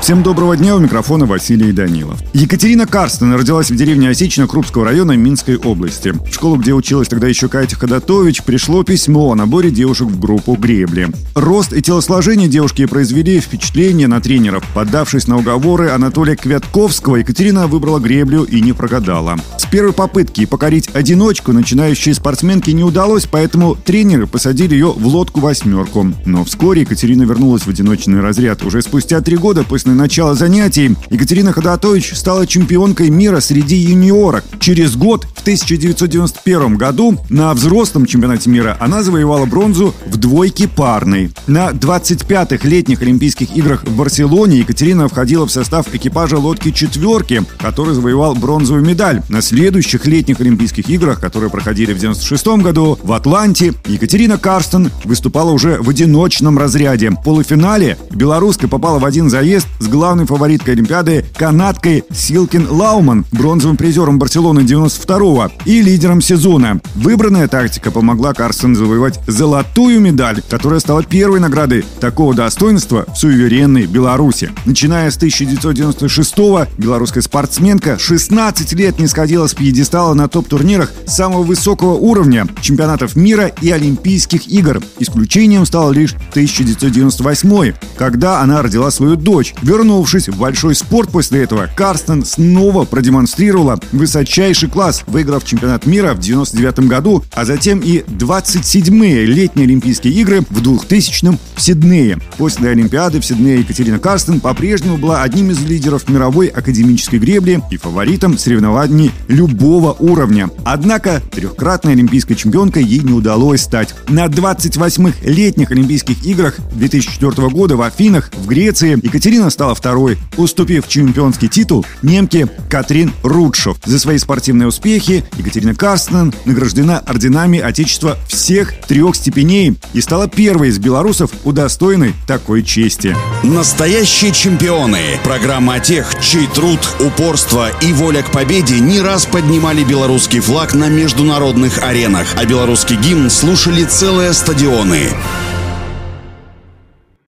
Всем доброго дня, у микрофона Василий Данилов. Екатерина Карстен родилась в деревне Осечина Крупского района Минской области. В школу, где училась тогда еще Катя Ходатович, пришло письмо о наборе девушек в группу гребли. Рост и телосложение девушки произвели впечатление на тренеров. Поддавшись на уговоры Анатолия Квятковского, Екатерина выбрала греблю и не прогадала. С первой попытки покорить одиночку начинающей спортсменке не удалось, поэтому тренеры посадили ее в лодку-восьмерку. Но вскоре Екатерина вернулась в одиночный разряд. Уже спустя три года после начала занятий Екатерина Ходатович стала чемпионкой мира среди юниорок. Через год, в 1991 году, на взрослом чемпионате мира она завоевала бронзу в двойке парной. На 25-х летних Олимпийских играх в Барселоне Екатерина входила в состав экипажа лодки «четверки», который завоевал бронзовую медаль. На следующих летних Олимпийских играх, которые проходили в 96 году в Атланте, Екатерина Карстен выступала уже в одиночном разряде. В полуфинале белоруска попала в один заезд с главной фавориткой Олимпиады канадкой Силкин Лауман, бронзовым призером Барселоны 92-го и лидером сезона. Выбранная тактика помогла Карстен завоевать золотую медаль, которая стала первой наградой такого достоинства в суверенной Беларуси. Начиная с 1996-го белорусская спортсменка 16 лет не сходила с пьедестала на топ-турнирах самого высокого уровня чемпионатов мира и Олимпийских игр. Исключением стал лишь 1998 когда она родила свою дочь. Вернувшись в большой спорт после этого, Карстен снова продемонстрировала высочайший класс, выиграв чемпионат мира в 99 году, а затем и 27-е летние Олимпийские игры в 2000-м в Сиднее. После Олимпиады в Сиднее Екатерина Карстен по-прежнему была одним из лидеров мировой академической гребли и фаворитом соревнований любого уровня. Однако трехкратная олимпийская чемпионка ей не удалось стать. На 28-х летних Олимпийских играх 2004 года в Афинах в Греции Екатерина стала второй, уступив чемпионский титул немке Катрин Рудшов. За свои спортивные успехи Екатерина Карстен награждена орденами Отечества всех трех степеней и стала первой из белорусов, удостоенной такой чести. Настоящие чемпионы. Программа о тех, чей труд, упорство и воля к победе не раз поднимали белорусский флаг на международных аренах, а белорусский гимн слушали целые стадионы.